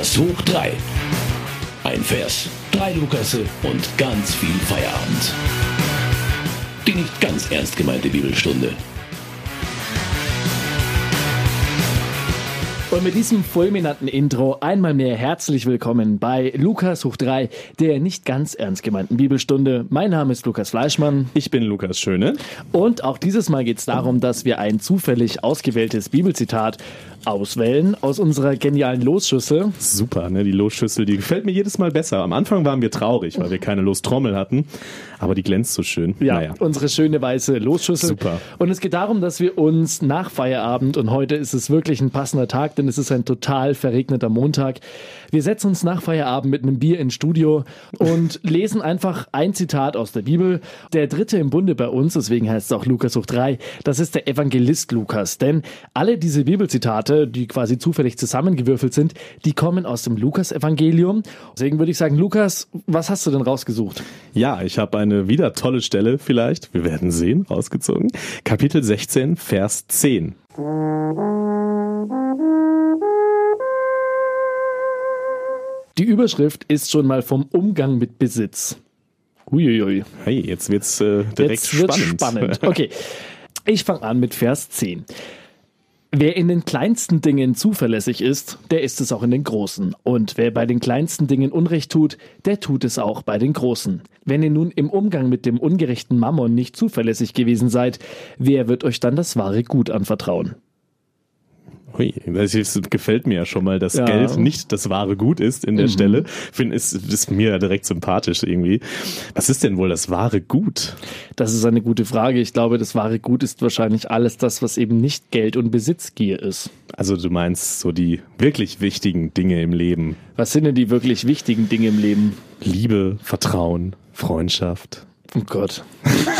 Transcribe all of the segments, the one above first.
Lukas hoch 3. Ein Vers, drei Lukasse und ganz viel Feierabend. Die nicht ganz ernst gemeinte Bibelstunde. Und mit diesem fulminanten Intro einmal mehr herzlich willkommen bei Lukas hoch 3, der nicht ganz ernst gemeinten Bibelstunde. Mein Name ist Lukas Fleischmann. Ich bin Lukas Schöne. Und auch dieses Mal geht es darum, dass wir ein zufällig ausgewähltes Bibelzitat auswählen aus unserer genialen Losschüssel. Super, ne? Die Losschüssel, die gefällt mir jedes Mal besser. Am Anfang waren wir traurig, weil wir keine Lostrommel hatten, aber die glänzt so schön. Ja, naja. unsere schöne weiße Losschüssel. Super. Und es geht darum, dass wir uns nach Feierabend, und heute ist es wirklich ein passender Tag, denn es ist ein total verregneter Montag, wir setzen uns nach Feierabend mit einem Bier ins Studio und lesen einfach ein Zitat aus der Bibel. Der dritte im Bunde bei uns, deswegen heißt es auch Lukas hoch drei, das ist der Evangelist Lukas. Denn alle diese Bibelzitate, die quasi zufällig zusammengewürfelt sind, die kommen aus dem Lukas-Evangelium. Deswegen würde ich sagen, Lukas, was hast du denn rausgesucht? Ja, ich habe eine wieder tolle Stelle vielleicht, wir werden sehen, rausgezogen. Kapitel 16, Vers 10. Die Überschrift ist schon mal vom Umgang mit Besitz. Uiuiui. Hey, jetzt wird's äh, direkt jetzt wird's spannend. spannend. Okay. Ich fange an mit Vers 10. Wer in den kleinsten Dingen zuverlässig ist, der ist es auch in den großen. Und wer bei den kleinsten Dingen Unrecht tut, der tut es auch bei den großen. Wenn ihr nun im Umgang mit dem ungerechten Mammon nicht zuverlässig gewesen seid, wer wird euch dann das wahre Gut anvertrauen? Hui, das gefällt mir ja schon mal, dass ja. Geld nicht das wahre Gut ist in der mhm. Stelle. Finde ist, ist mir direkt sympathisch irgendwie. Was ist denn wohl das wahre Gut? Das ist eine gute Frage. Ich glaube, das wahre Gut ist wahrscheinlich alles das, was eben nicht Geld und Besitzgier ist. Also du meinst so die wirklich wichtigen Dinge im Leben. Was sind denn die wirklich wichtigen Dinge im Leben? Liebe, Vertrauen, Freundschaft. Oh Gott.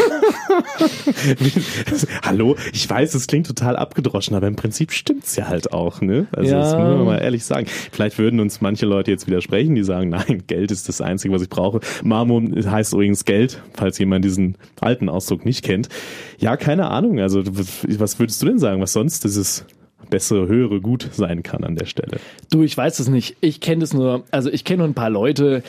Hallo, ich weiß, es klingt total abgedroschen, aber im Prinzip stimmt's ja halt auch, ne? Also ja. das muss man mal ehrlich sagen. Vielleicht würden uns manche Leute jetzt widersprechen, die sagen, nein, Geld ist das Einzige, was ich brauche. Marmor heißt übrigens Geld, falls jemand diesen alten Ausdruck nicht kennt. Ja, keine Ahnung. Also was würdest du denn sagen, was sonst dieses bessere, höhere Gut sein kann an der Stelle? Du, ich weiß es nicht. Ich kenne es nur, also ich kenne nur ein paar Leute,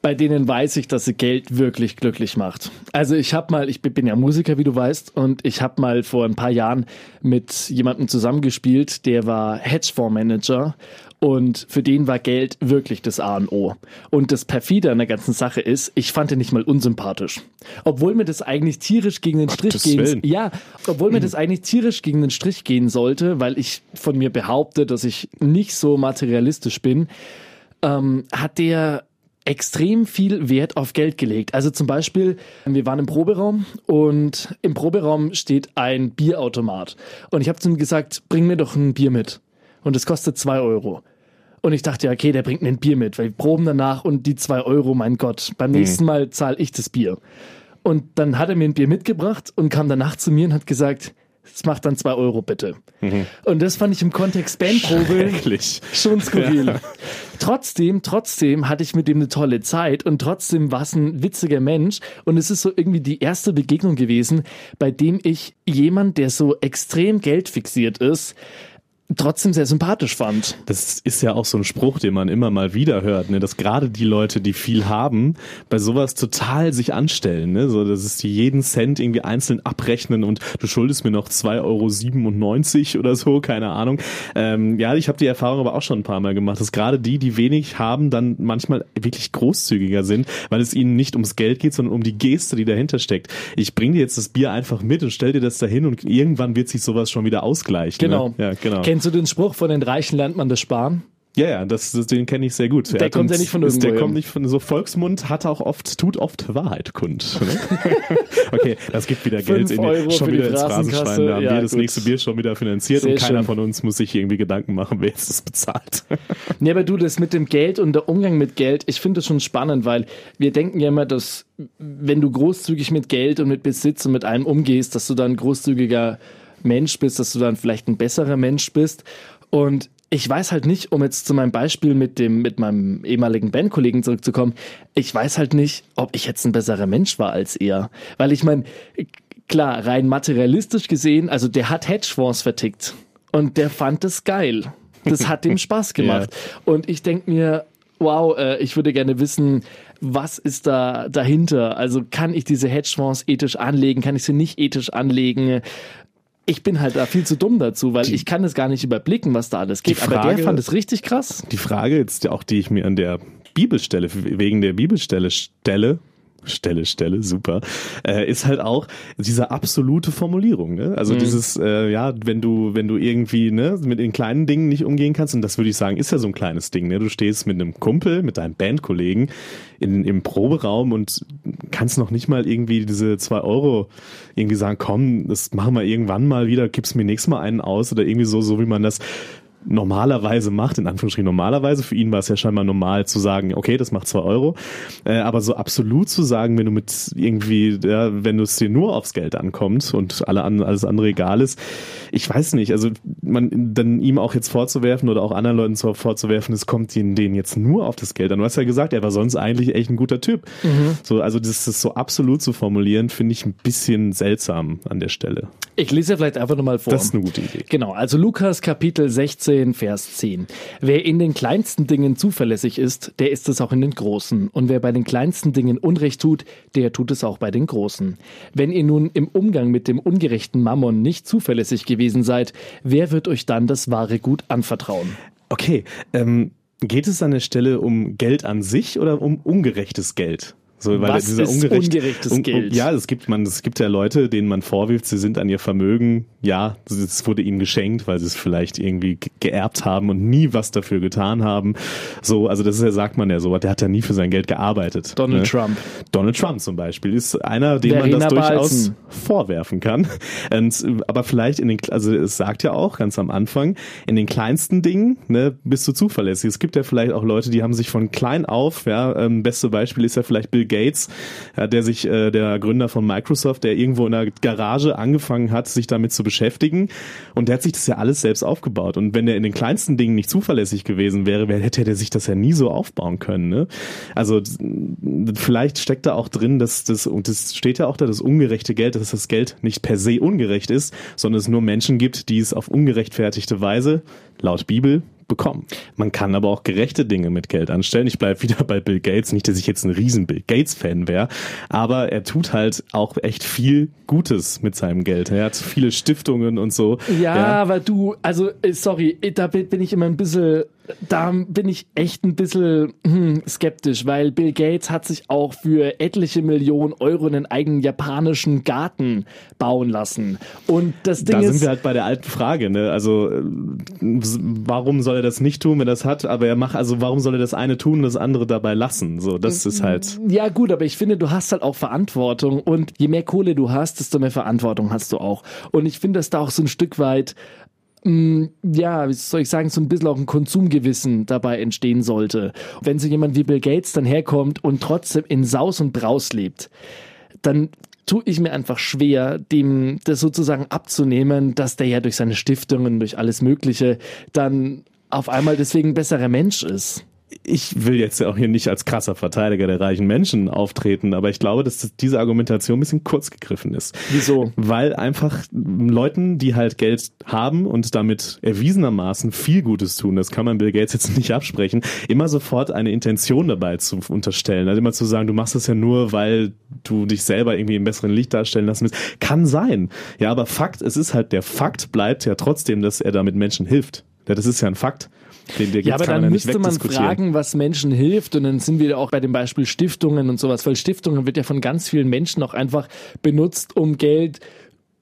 bei denen weiß ich, dass sie Geld wirklich glücklich macht. Also ich habe mal, ich bin ja Musiker, wie du weißt, und ich habe mal vor ein paar Jahren mit jemandem zusammengespielt, der war Hedgefondsmanager und für den war Geld wirklich das A und O. Und das perfide an der ganzen Sache ist, ich fand ihn nicht mal unsympathisch. Obwohl mir das eigentlich tierisch gegen den Strich gehen, Willen. ja, obwohl mir das eigentlich tierisch gegen den Strich gehen sollte, weil ich von mir behaupte, dass ich nicht so materialistisch bin, ähm, hat der extrem viel Wert auf Geld gelegt. Also zum Beispiel, wir waren im Proberaum und im Proberaum steht ein Bierautomat. Und ich habe zu ihm gesagt, bring mir doch ein Bier mit. Und es kostet zwei Euro. Und ich dachte, ja, okay, der bringt mir ein Bier mit, weil wir proben danach und die zwei Euro, mein Gott, beim mhm. nächsten Mal zahle ich das Bier. Und dann hat er mir ein Bier mitgebracht und kam danach zu mir und hat gesagt, das macht dann zwei Euro bitte. Mhm. Und das fand ich im Kontext Bandprobe schon skurril. Ja. Trotzdem, trotzdem hatte ich mit dem eine tolle Zeit und trotzdem war es ein witziger Mensch und es ist so irgendwie die erste Begegnung gewesen, bei dem ich jemand, der so extrem geldfixiert ist, trotzdem sehr sympathisch fand. Das ist ja auch so ein Spruch, den man immer mal wieder hört, ne? dass gerade die Leute, die viel haben, bei sowas total sich anstellen. Ne? So, dass es die jeden Cent irgendwie einzeln abrechnen und du schuldest mir noch 2,97 Euro oder so, keine Ahnung. Ähm, ja, ich habe die Erfahrung aber auch schon ein paar Mal gemacht, dass gerade die, die wenig haben, dann manchmal wirklich großzügiger sind, weil es ihnen nicht ums Geld geht, sondern um die Geste, die dahinter steckt. Ich bringe dir jetzt das Bier einfach mit und stell dir das dahin und irgendwann wird sich sowas schon wieder ausgleichen. Genau. Ne? Ja, genau. Kennst du den Spruch, von den Reichen lernt man das Sparen? Ja, ja, das, den kenne ich sehr gut. Der kommt ja nicht von irgendwo. Der kommt nicht von so Volksmund, hat auch oft, tut oft Wahrheit kund. Ne? okay, das gibt wieder Geld in die, schon wieder ins Phrasenschwein. Da haben ja, wir das gut. nächste Bier schon wieder finanziert sehr und keiner schön. von uns muss sich irgendwie Gedanken machen, wer jetzt das bezahlt. nee, aber du, das mit dem Geld und der Umgang mit Geld, ich finde das schon spannend, weil wir denken ja immer, dass wenn du großzügig mit Geld und mit Besitz und mit allem umgehst, dass du dann großzügiger Mensch bist, dass du dann vielleicht ein besserer Mensch bist. Und ich weiß halt nicht, um jetzt zu meinem Beispiel mit dem, mit meinem ehemaligen Bandkollegen zurückzukommen, ich weiß halt nicht, ob ich jetzt ein besserer Mensch war als er. Weil ich meine, klar, rein materialistisch gesehen, also der hat Hedgefonds vertickt. Und der fand es geil. Das hat dem Spaß gemacht. ja. Und ich denke mir, wow, äh, ich würde gerne wissen, was ist da dahinter? Also kann ich diese Hedgefonds ethisch anlegen? Kann ich sie nicht ethisch anlegen? Ich bin halt da viel zu dumm dazu, weil die, ich kann es gar nicht überblicken, was da alles geht. Frage, Aber der fand es richtig krass. Die Frage jetzt auch, die ich mir an der Bibelstelle, wegen der Bibelstelle stelle, Stelle, Stelle, super, äh, ist halt auch diese absolute Formulierung. Ne? Also mhm. dieses, äh, ja, wenn du, wenn du irgendwie ne, mit den kleinen Dingen nicht umgehen kannst, und das würde ich sagen, ist ja so ein kleines Ding. Ne? Du stehst mit einem Kumpel, mit deinem Bandkollegen in, im Proberaum und kannst noch nicht mal irgendwie diese zwei Euro irgendwie sagen, komm, das machen wir irgendwann mal wieder, gibst mir nächstes Mal einen aus oder irgendwie so, so wie man das normalerweise macht, in Anführungsstrichen normalerweise. Für ihn war es ja scheinbar normal zu sagen, okay, das macht zwei Euro. Äh, aber so absolut zu sagen, wenn du mit irgendwie, ja, wenn du es dir nur aufs Geld ankommt und alle an, alles andere egal ist, ich weiß nicht, also man dann ihm auch jetzt vorzuwerfen oder auch anderen Leuten vorzuwerfen, es kommt ihnen denen jetzt nur auf das Geld an. Du hast ja gesagt, er war sonst eigentlich echt ein guter Typ. Mhm. So, also das, das so absolut zu formulieren, finde ich ein bisschen seltsam an der Stelle. Ich lese vielleicht einfach nochmal vor. Das ist eine gute Idee. Genau, also Lukas Kapitel 16 16, Vers 10. Wer in den kleinsten Dingen zuverlässig ist, der ist es auch in den großen. Und wer bei den kleinsten Dingen Unrecht tut, der tut es auch bei den großen. Wenn ihr nun im Umgang mit dem ungerechten Mammon nicht zuverlässig gewesen seid, wer wird euch dann das wahre Gut anvertrauen? Okay, ähm, geht es an der Stelle um Geld an sich oder um ungerechtes Geld? So, weil Was dieser ist ungerecht, ungerechtes un, Geld? Ja, es gibt man, es gibt ja Leute, denen man vorwirft, sie sind an ihr Vermögen, ja, es wurde ihnen geschenkt, weil sie es vielleicht irgendwie geerbt haben und nie was dafür getan haben. So, also das ist ja, sagt man ja so, der hat ja nie für sein Geld gearbeitet. Donald ne? Trump. Donald Trump zum Beispiel ist einer, dem man das durchaus Balzen. vorwerfen kann. Und, aber vielleicht in den, also es sagt ja auch ganz am Anfang, in den kleinsten Dingen, ne, bist du zuverlässig. Es gibt ja vielleicht auch Leute, die haben sich von klein auf, ja, ähm, beste Beispiel ist ja vielleicht Bill Gates, ja, der sich, äh, der Gründer von Microsoft, der irgendwo in der Garage angefangen hat, sich damit zu beschäftigen. Und der hat sich das ja alles selbst aufgebaut. Und wenn er in den kleinsten Dingen nicht zuverlässig gewesen wäre, hätte er sich das ja nie so aufbauen können. Ne? Also vielleicht steckt da auch drin, dass das, und das steht ja auch da, das ungerechte Geld, dass das Geld nicht per se ungerecht ist, sondern es nur Menschen gibt, die es auf ungerechtfertigte Weise, laut Bibel, bekommen. Man kann aber auch gerechte Dinge mit Geld anstellen. Ich bleibe wieder bei Bill Gates. Nicht, dass ich jetzt ein riesen Bill Gates-Fan wäre, aber er tut halt auch echt viel Gutes mit seinem Geld. Er hat viele Stiftungen und so. Ja, ja. aber du, also äh, sorry, da bin ich immer ein bisschen da bin ich echt ein bisschen hm, skeptisch, weil Bill Gates hat sich auch für etliche Millionen Euro einen eigenen japanischen Garten bauen lassen. Und das Ding da ist. Da sind wir halt bei der alten Frage, ne? Also, äh, warum soll er das nicht tun, wenn er das hat? Aber er macht, also, warum soll er das eine tun und das andere dabei lassen? So, das ist halt. Ja, gut, aber ich finde, du hast halt auch Verantwortung und je mehr Kohle du hast, desto mehr Verantwortung hast du auch. Und ich finde, dass da auch so ein Stück weit ja, wie soll ich sagen, so ein bisschen auch ein Konsumgewissen dabei entstehen sollte. Wenn so jemand wie Bill Gates dann herkommt und trotzdem in Saus und Braus lebt, dann tue ich mir einfach schwer, dem das sozusagen abzunehmen, dass der ja durch seine Stiftungen, durch alles Mögliche dann auf einmal deswegen ein besserer Mensch ist ich will jetzt ja auch hier nicht als krasser Verteidiger der reichen Menschen auftreten, aber ich glaube, dass diese Argumentation ein bisschen kurz gegriffen ist. Wieso? Weil einfach Leuten, die halt Geld haben und damit erwiesenermaßen viel Gutes tun, das kann man Bill Gates jetzt nicht absprechen, immer sofort eine Intention dabei zu unterstellen. Also immer zu sagen, du machst das ja nur, weil du dich selber irgendwie im besseren Licht darstellen lassen willst. Kann sein. Ja, aber Fakt, es ist halt der Fakt bleibt ja trotzdem, dass er damit Menschen hilft. Ja, das ist ja ein Fakt. Den, ja, aber dann müsste man fragen, was Menschen hilft. Und dann sind wir auch bei dem Beispiel Stiftungen und sowas, weil Stiftungen wird ja von ganz vielen Menschen auch einfach benutzt, um Geld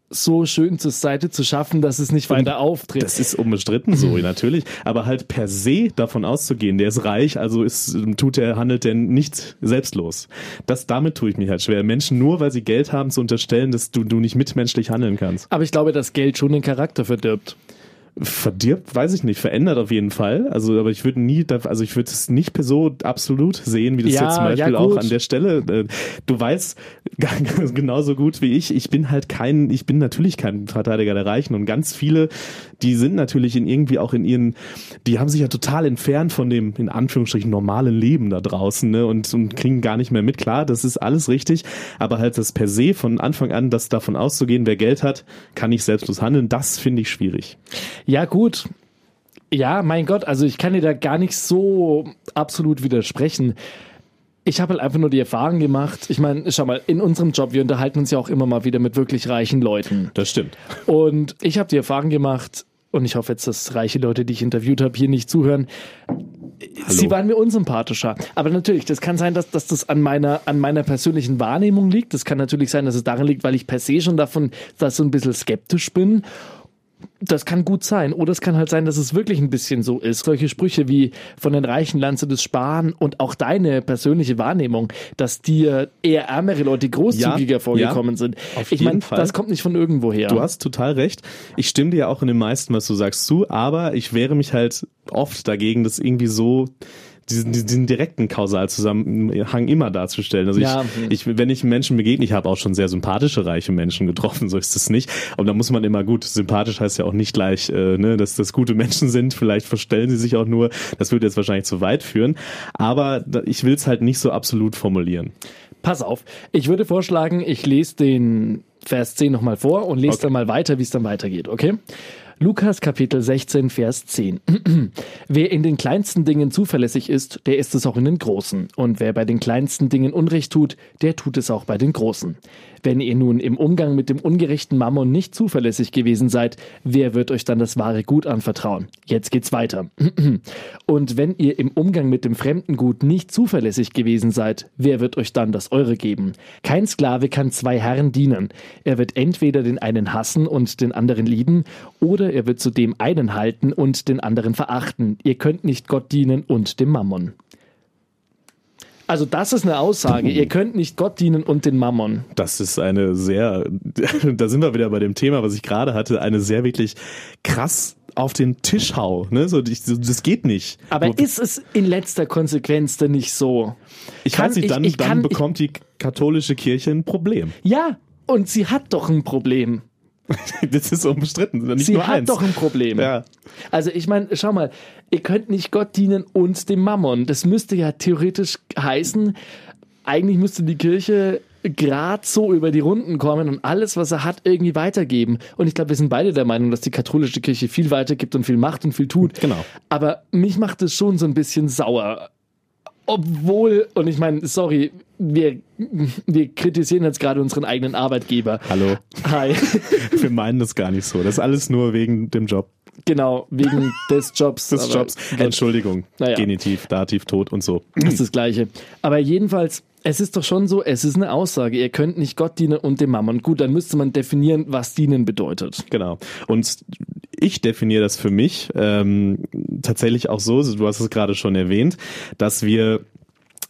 so schön zur Seite zu schaffen, dass es nicht weiter auftritt. Das ist unbestritten so, natürlich. Aber halt per se davon auszugehen, der ist reich, also ist, tut er, handelt der nicht selbstlos. Das, damit tue ich mich halt schwer. Menschen nur, weil sie Geld haben, zu unterstellen, dass du, du nicht mitmenschlich handeln kannst. Aber ich glaube, dass Geld schon den Charakter verdirbt verdirbt, weiß ich nicht, verändert auf jeden Fall. Also, aber ich würde nie, also ich würde es nicht so absolut sehen, wie das ja, jetzt zum Beispiel ja, auch an der Stelle. Äh, du weißt genauso gut wie ich, ich bin halt kein, ich bin natürlich kein Verteidiger der Reichen und ganz viele, die sind natürlich in irgendwie auch in ihren, die haben sich ja total entfernt von dem, in Anführungsstrichen, normalen Leben da draußen, ne, und, und kriegen gar nicht mehr mit. Klar, das ist alles richtig, aber halt das per se von Anfang an, das davon auszugehen, wer Geld hat, kann nicht selbstlos handeln, das finde ich schwierig. Ja, gut. Ja, mein Gott, also ich kann dir da gar nicht so absolut widersprechen. Ich habe halt einfach nur die Erfahrung gemacht. Ich meine, schau mal, in unserem Job, wir unterhalten uns ja auch immer mal wieder mit wirklich reichen Leuten. Das stimmt. Und ich habe die Erfahrung gemacht, und ich hoffe jetzt, dass reiche Leute, die ich interviewt habe, hier nicht zuhören. Sie waren mir unsympathischer. Aber natürlich, das kann sein, dass, dass das an meiner, an meiner persönlichen Wahrnehmung liegt. Das kann natürlich sein, dass es daran liegt, weil ich per se schon davon dass so ein bisschen skeptisch bin. Das kann gut sein. Oder es kann halt sein, dass es wirklich ein bisschen so ist. Solche Sprüche wie von den Reichen du das Sparen und auch deine persönliche Wahrnehmung, dass dir eher ärmere Leute großzügiger Ja, vorgekommen ja, sind. auf ich meine, das kommt nicht von irgendwo her. Du hast total recht. Ich stimme dir ja auch in dem meisten, was du sagst, zu, aber ich wehre mich halt oft dagegen, das irgendwie so diesen, diesen direkten Kausalzusammenhang immer darzustellen. Also Ja. ich, ich, wenn ich Menschen begegne, ich habe auch schon sehr sympathische, reiche Menschen getroffen, so ist es nicht. Und da muss man immer gut, sympathisch heißt ja auch nicht gleich, äh, ne, dass das gute Menschen sind. Vielleicht verstellen sie sich auch nur. Das würde jetzt wahrscheinlich zu weit führen. Aber ich will es halt nicht so absolut formulieren. Pass auf, ich würde vorschlagen, ich lese den Vers 10 nochmal vor und lese Okay. dann mal weiter, wie es dann weitergeht, okay? Lukas Kapitel 16, Vers 10. wer in den kleinsten Dingen zuverlässig ist, der ist es auch in den großen. Und wer bei den kleinsten Dingen Unrecht tut, der tut es auch bei den großen. Wenn ihr nun im Umgang mit dem ungerechten Mammon nicht zuverlässig gewesen seid, wer wird euch dann das wahre Gut anvertrauen? Jetzt geht's weiter. Und wenn ihr im Umgang mit dem fremden Gut nicht zuverlässig gewesen seid, wer wird euch dann das eure geben? Kein Sklave kann zwei Herren dienen. Er wird entweder den einen hassen und den anderen lieben, oder er wird zu dem einen halten und den anderen verachten. Ihr könnt nicht Gott dienen und dem Mammon. Also das ist eine Aussage. Ihr könnt nicht Gott dienen und den Mammon. Das ist eine sehr, da sind wir wieder bei dem Thema, was ich gerade hatte, eine sehr wirklich krass auf den Tisch hau. Ne? So, ich- so, das geht nicht. Aber Wo- ist es in letzter Konsequenz denn nicht so? ich kann- weiß nicht, ich- dann, ich dann kann- ich- bekommt die katholische Kirche ein Problem. Ja, und sie hat doch ein Problem. Das ist umstritten, nicht sie nur hat eins. doch ein Problem. Ja. Also ich meine, schau mal, ihr könnt nicht Gott dienen und dem Mammon. Das müsste ja theoretisch heißen, eigentlich müsste die Kirche gerade so über die Runden kommen und alles, was er hat, irgendwie weitergeben. Und ich glaube, wir sind beide der Meinung, dass die katholische Kirche viel weitergibt und viel macht und viel tut. Genau. Aber mich macht es schon so ein bisschen sauer. Obwohl, und ich meine, sorry, wir, wir kritisieren jetzt gerade unseren eigenen Arbeitgeber. Hallo. Hi. Wir meinen das gar nicht so. Das ist alles nur wegen dem Job, Genau, wegen des Jobs. des Jobs. Entschuldigung. Naja. Genitiv, Dativ, Tod und so. Das ist das Gleiche. Aber jedenfalls, es ist doch schon so, es ist eine Aussage. Ihr könnt nicht Gott dienen und dem Mammon. Gut, dann müsste man definieren, was dienen bedeutet. Genau. Und ich definiere das für mich ähm, tatsächlich auch so, du hast es gerade schon erwähnt, dass wir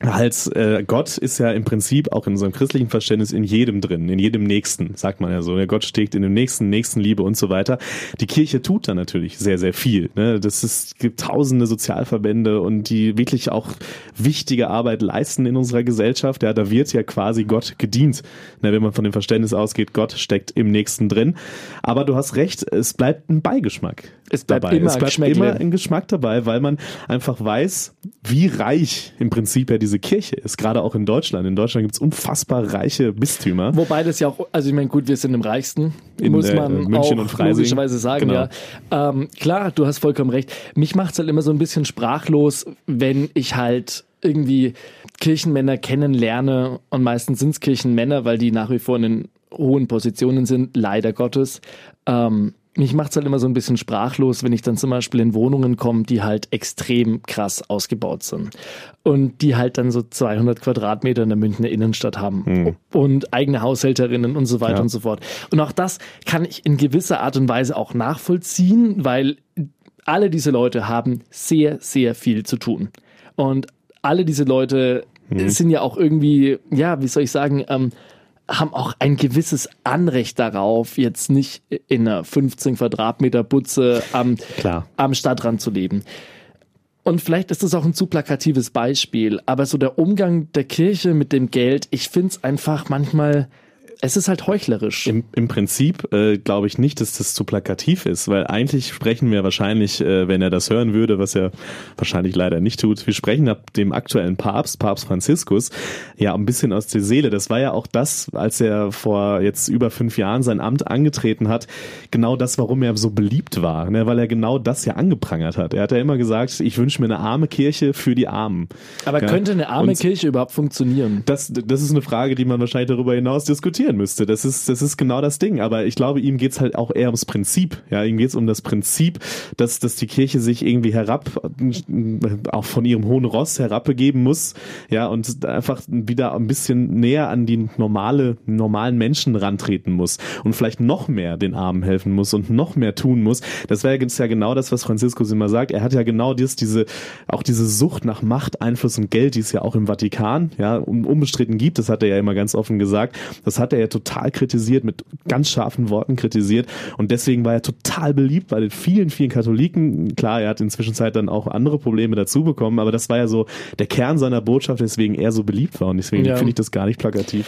halt äh, Gott ist ja im Prinzip auch in unserem christlichen Verständnis in jedem drin, in jedem Nächsten, sagt man ja so. Ja, Gott steckt in dem Nächsten, Nächstenliebe und so weiter. Die Kirche tut da natürlich sehr, sehr viel. Ne? Das ist, gibt tausende Sozialverbände und die wirklich auch wichtige Arbeit leisten in unserer Gesellschaft. Ja, da wird ja quasi Gott gedient, ne? wenn man von dem Verständnis ausgeht, Gott steckt im Nächsten drin. Aber du hast recht, es bleibt ein Beigeschmack. Es bleibt dabei. immer es ein bleibt immer ein Geschmack dabei, weil man einfach weiß, wie reich im Prinzip ja diese Kirche ist, gerade auch in Deutschland. In Deutschland gibt's unfassbar reiche Bistümer. Wobei das ja auch, also ich meine, gut, wir sind im Reichsten, In, muss äh, man München auch und Freising. logischerweise sagen, Genau. ja. Ähm, klar, du hast vollkommen recht. Mich macht's halt immer so ein bisschen sprachlos, wenn ich halt irgendwie Kirchenmänner kennenlerne und meistens sind's Kirchenmänner, weil die nach wie vor in den hohen Positionen sind, leider Gottes. Ähm, mich macht's halt immer so ein bisschen sprachlos, wenn ich dann zum Beispiel in Wohnungen komme, die halt extrem krass ausgebaut sind. Und die halt dann so 200 Quadratmeter in der Münchner Innenstadt haben. Und eigene Haushälterinnen und so weiter Ja. und so fort. Und auch das kann ich in gewisser Art und Weise auch nachvollziehen, weil alle diese Leute haben sehr, sehr viel zu tun. Und alle diese Leute sind ja auch irgendwie, ja, wie soll ich sagen, ähm, haben auch ein gewisses Anrecht darauf, jetzt nicht in einer 15 Quadratmeter Butze am, Klar. am Stadtrand zu leben. Und vielleicht ist das auch ein zu plakatives Beispiel, aber so der Umgang der Kirche mit dem Geld, ich find's einfach manchmal es ist halt heuchlerisch. Im, im Prinzip äh, glaube ich nicht, dass das zu plakativ ist, weil eigentlich sprechen wir wahrscheinlich, äh, wenn er das hören würde, was er wahrscheinlich leider nicht tut, wir sprechen ab dem aktuellen Papst, Papst Franziskus, ja ein bisschen aus der Seele. Das war ja auch das, als er vor jetzt über fünf Jahren sein Amt angetreten hat, genau das, warum er so beliebt war, ne? weil er genau das ja angeprangert hat. Er hat ja immer gesagt, ich wünsche mir eine arme Kirche für die Armen. Aber ja? könnte eine arme Und Kirche überhaupt funktionieren? Das, das ist eine Frage, die man wahrscheinlich darüber hinaus diskutieren müsste. Das ist, das ist genau das Ding. Aber ich glaube, ihm geht's halt auch eher ums Prinzip. Ja, ihm geht's um das Prinzip, dass, dass die Kirche sich irgendwie herab, auch von ihrem hohen Ross herabbegeben muss. Ja, und einfach wieder ein bisschen näher an die normale, normalen Menschen rantreten muss. Und vielleicht noch mehr den Armen helfen muss und noch mehr tun muss. Das wäre jetzt ja genau das, was Franziskus immer sagt. Er hat ja genau das, diese, auch diese Sucht nach Macht, Einfluss und Geld, die es ja auch im Vatikan, ja, unbestritten gibt. Das hat er ja immer ganz offen gesagt. Das hat ja total kritisiert, mit ganz scharfen Worten kritisiert. Und deswegen war er total beliebt bei den vielen, vielen Katholiken. Klar, er hat inzwischen Zeit dann auch andere Probleme dazu bekommen, aber das war ja so der Kern seiner Botschaft, weswegen er so beliebt war. Und deswegen Ja. finde ich das gar nicht plakativ.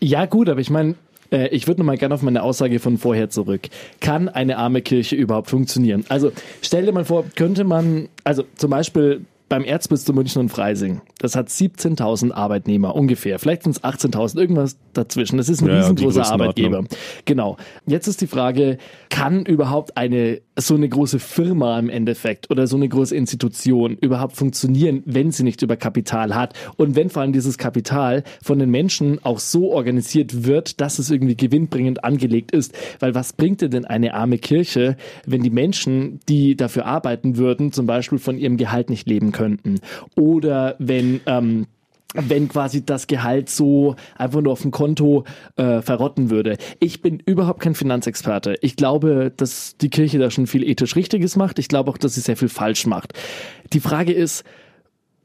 Ja, gut, aber ich meine, äh, ich würde nochmal gerne auf meine Aussage von vorher zurück. Kann eine arme Kirche überhaupt funktionieren? Also stell dir mal vor, könnte man, also zum Beispiel beim Erzbistum München und Freising, das hat 17.000 Arbeitnehmer ungefähr, vielleicht sind es 18.000, irgendwas dazwischen. Das ist ein Ja, riesengroßer. Arbeitgeber. Genau. Jetzt ist die Frage, kann überhaupt eine so eine große Firma im Endeffekt oder so eine große Institution überhaupt funktionieren, wenn sie nicht über Kapital hat und wenn vor allem dieses Kapital von den Menschen auch so organisiert wird, dass es irgendwie gewinnbringend angelegt ist. Weil was bringt dir denn eine arme Kirche, wenn die Menschen, die dafür arbeiten würden, zum Beispiel von ihrem Gehalt nicht leben könnten? Oder wenn ähm, wenn quasi das Gehalt so einfach nur auf dem Konto äh, verrotten würde. Ich bin überhaupt kein Finanzexperte. Ich glaube, dass die Kirche da schon viel ethisch Richtiges macht. Ich glaube auch, dass sie sehr viel falsch macht. Die Frage ist,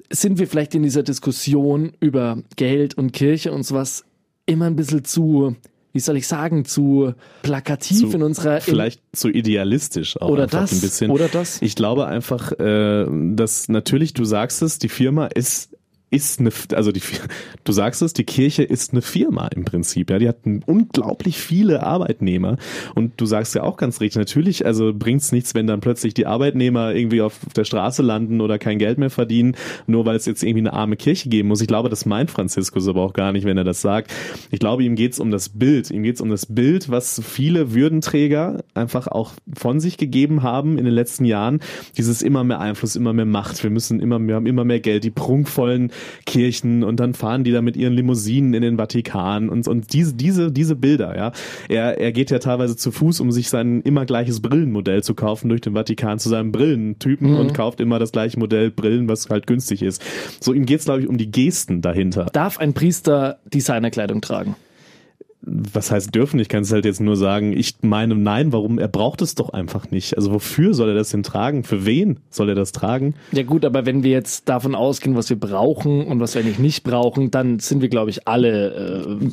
sind wir vielleicht in dieser Diskussion über Geld und Kirche und sowas immer ein bisschen zu, wie soll ich sagen, zu plakativ Zu- in unserer... Vielleicht zu idealistisch auch Oder das, ein bisschen. oder das. Ich glaube einfach, äh, dass natürlich, du sagst es, die Firma ist ist eine, also die, du sagst es, die Kirche ist eine Firma im Prinzip, ja, die hat unglaublich viele Arbeitnehmer. Und du sagst ja auch ganz richtig, natürlich, also bringt's nichts, wenn dann plötzlich die Arbeitnehmer irgendwie auf der Straße landen oder kein Geld mehr verdienen, nur weil es jetzt irgendwie eine arme Kirche geben muss. Ich glaube, das meint Franziskus aber auch gar nicht, wenn er das sagt. Ich glaube, ihm geht's um das Bild, ihm geht's um das Bild, was viele Würdenträger einfach auch von sich gegeben haben in den letzten Jahren, dieses immer mehr Einfluss, immer mehr Macht, wir müssen immer mehr, haben immer mehr Geld, die prunkvollen Kirchen und dann fahren die da mit ihren Limousinen in den Vatikan und, und diese, diese, diese Bilder, ja. Er, er geht ja teilweise zu Fuß, um sich sein immer gleiches Brillenmodell zu kaufen durch den Vatikan zu seinem Brillentypen und kauft immer das gleiche Modell Brillen, was halt günstig ist. So, ihm geht's glaube ich, um die Gesten dahinter. Darf ein Priester Designerkleidung tragen? Was heißt dürfen? Ich kann es halt jetzt nur sagen, ich meine nein, warum? Er braucht es doch einfach nicht. Also wofür soll er das denn tragen? Für wen soll er das tragen? Ja gut, aber wenn wir jetzt davon ausgehen, was wir brauchen und was wir eigentlich nicht brauchen, dann sind wir, glaube ich, alle. Äh,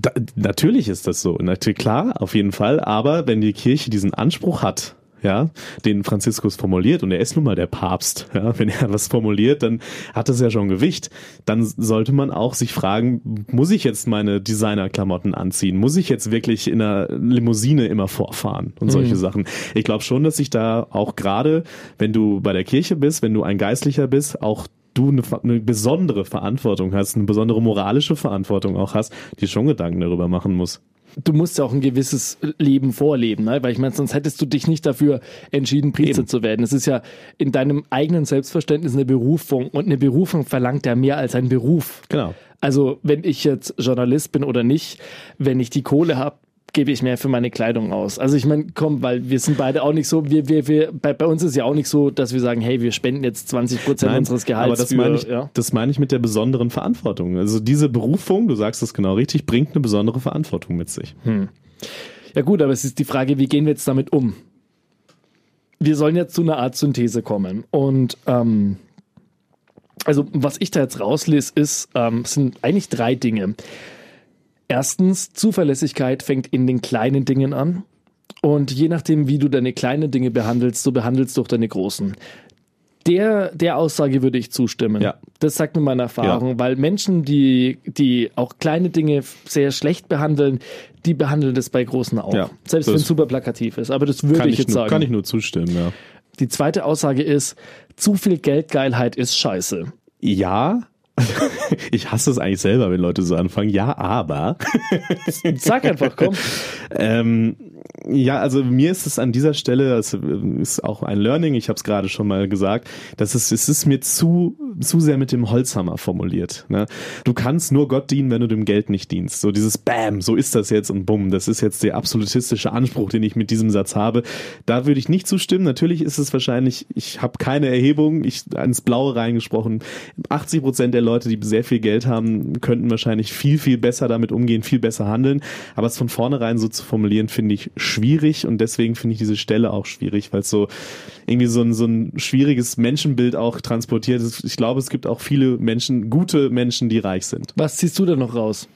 Da, natürlich ist das so. Natürlich, klar, auf jeden Fall. Aber wenn die Kirche diesen Anspruch hat, ja, den Franziskus formuliert, und er ist nun mal der Papst, ja, wenn er was formuliert, dann hat das ja schon Gewicht. Dann sollte man auch sich fragen, muss ich jetzt meine Designerklamotten anziehen? Muss ich jetzt wirklich in einer Limousine immer vorfahren und solche Sachen? Ich glaube schon, dass sich da auch gerade, wenn du bei der Kirche bist, wenn du ein Geistlicher bist, auch du eine, eine besondere Verantwortung hast, eine besondere moralische Verantwortung auch hast, die schon Gedanken darüber machen muss. Du musst ja auch ein gewisses Leben vorleben, ne? weil ich meine, sonst hättest du dich nicht dafür entschieden, Priester Eben. zu werden. Es ist ja in deinem eigenen Selbstverständnis eine Berufung und eine Berufung verlangt ja mehr als ein Beruf. Genau. Also wenn ich jetzt Journalist bin oder nicht, wenn ich die Kohle habe, gebe ich mehr für meine Kleidung aus. Also ich meine, komm, weil wir sind beide auch nicht so, wir, wir, wir, bei, bei uns ist ja auch nicht so, dass wir sagen, hey, wir spenden jetzt 20 Prozent unseres Gehalts aber das für, meine ich, ja. das meine ich mit der besonderen Verantwortung. Also diese Berufung, du sagst es genau richtig, bringt eine besondere Verantwortung mit sich. Ja gut, aber es ist die Frage, wie gehen wir jetzt damit um? Wir sollen jetzt zu einer Art Synthese kommen. Und ähm, also was ich da jetzt rauslese, ist, ähm, sind eigentlich drei Dinge. Erstens, Zuverlässigkeit fängt in den kleinen Dingen an. Und je nachdem, wie du deine kleinen Dinge behandelst, so behandelst du auch deine großen. Der, der Aussage würde ich zustimmen. Ja. Das sagt mir meine Erfahrung, Ja. weil Menschen, die, die auch kleine Dinge sehr schlecht behandeln, die behandeln das bei großen auch. Ja, Selbst wenn es super plakativ ist. Aber das würde ich, jetzt nur, sagen. kann ich nur zustimmen, ja. Die zweite Aussage ist, zu viel Geldgeilheit ist scheiße. Ja. Ich hasse es eigentlich selber, wenn Leute so anfangen. Ja, aber. Sag einfach, komm. Ähm, ja, also mir ist es an dieser Stelle, das ist auch ein Learning, ich habe es gerade schon mal gesagt, dass es, es ist mir zu, zu sehr mit dem Holzhammer formuliert. Ne? Du kannst nur Gott dienen, wenn du dem Geld nicht dienst. So dieses Bam, so ist das jetzt und bumm, das ist jetzt der absolutistische Anspruch, den ich mit diesem Satz habe. Da würde ich nicht zustimmen. Natürlich ist es wahrscheinlich, ich habe keine Erhebung, ich ins Blaue reingesprochen. 80 Prozent der Leute, die sehr viel Geld haben, könnten wahrscheinlich viel, viel besser damit umgehen, viel besser handeln. Aber es von vornherein so zu formulieren, finde ich schwierig und deswegen finde ich diese Stelle auch schwierig, weil es so irgendwie so ein, so ein schwieriges Menschenbild auch transportiert ist. Ich glaube, es gibt auch viele Menschen, gute Menschen, die reich sind. Was ziehst du denn noch raus?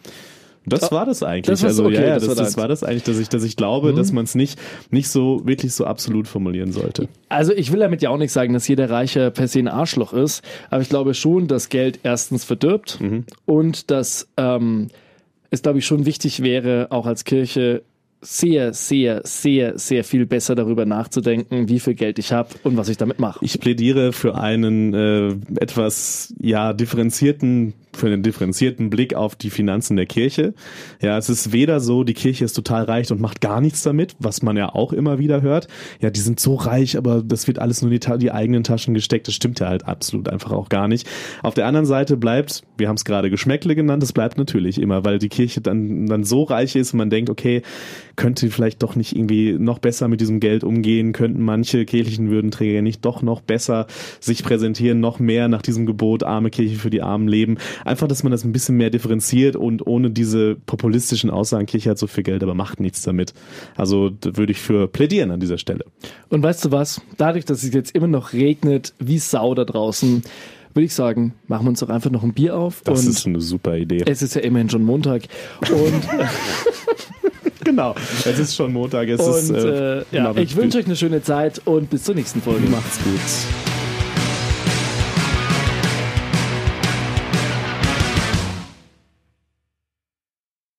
Das war das eigentlich. Das also okay, ja, ja, das das, war das, war das eigentlich, dass ich, dass ich glaube, dass man es nicht, nicht so wirklich so absolut formulieren sollte. Also ich will damit ja auch nicht sagen, dass jeder Reicher per se ein Arschloch ist, aber ich glaube schon, dass Geld erstens verdirbt und dass ähm, es, glaube ich, schon wichtig wäre, auch als Kirche sehr, sehr, sehr, sehr viel besser darüber nachzudenken, wie viel Geld ich habe und was ich damit mache. Ich plädiere für einen äh, etwas ja differenzierten für einen differenzierten Blick auf die Finanzen der Kirche. Ja, es ist weder so, die Kirche ist total reich und macht gar nichts damit, was man ja auch immer wieder hört. Ja, die sind so reich, aber das wird alles nur in die, die eigenen Taschen gesteckt. Das stimmt ja halt absolut einfach auch gar nicht. Auf der anderen Seite bleibt, wir haben es gerade Geschmäckle genannt, es bleibt natürlich immer, weil die Kirche dann, dann so reich ist und man denkt, okay, könnte vielleicht doch nicht irgendwie noch besser mit diesem Geld umgehen, könnten manche kirchlichen Würdenträger nicht doch noch besser sich präsentieren, noch mehr nach diesem Gebot, arme Kirche für die Armen leben. Einfach, dass man das ein bisschen mehr differenziert und ohne diese populistischen Aussagen, Kirche hat so viel Geld, aber macht nichts damit. Also würde ich für plädieren an dieser Stelle. Und weißt du was? Dadurch, dass es jetzt immer noch regnet, wie Sau da draußen, würde ich sagen, machen wir uns doch einfach noch ein Bier auf. Das ist eine super Idee. es ist ja immerhin schon Montag. Und genau. Es ist schon Montag. Es ist, Und äh, äh, ja, ich wünsche euch eine schöne Zeit und bis zur nächsten Folge. Macht's gut.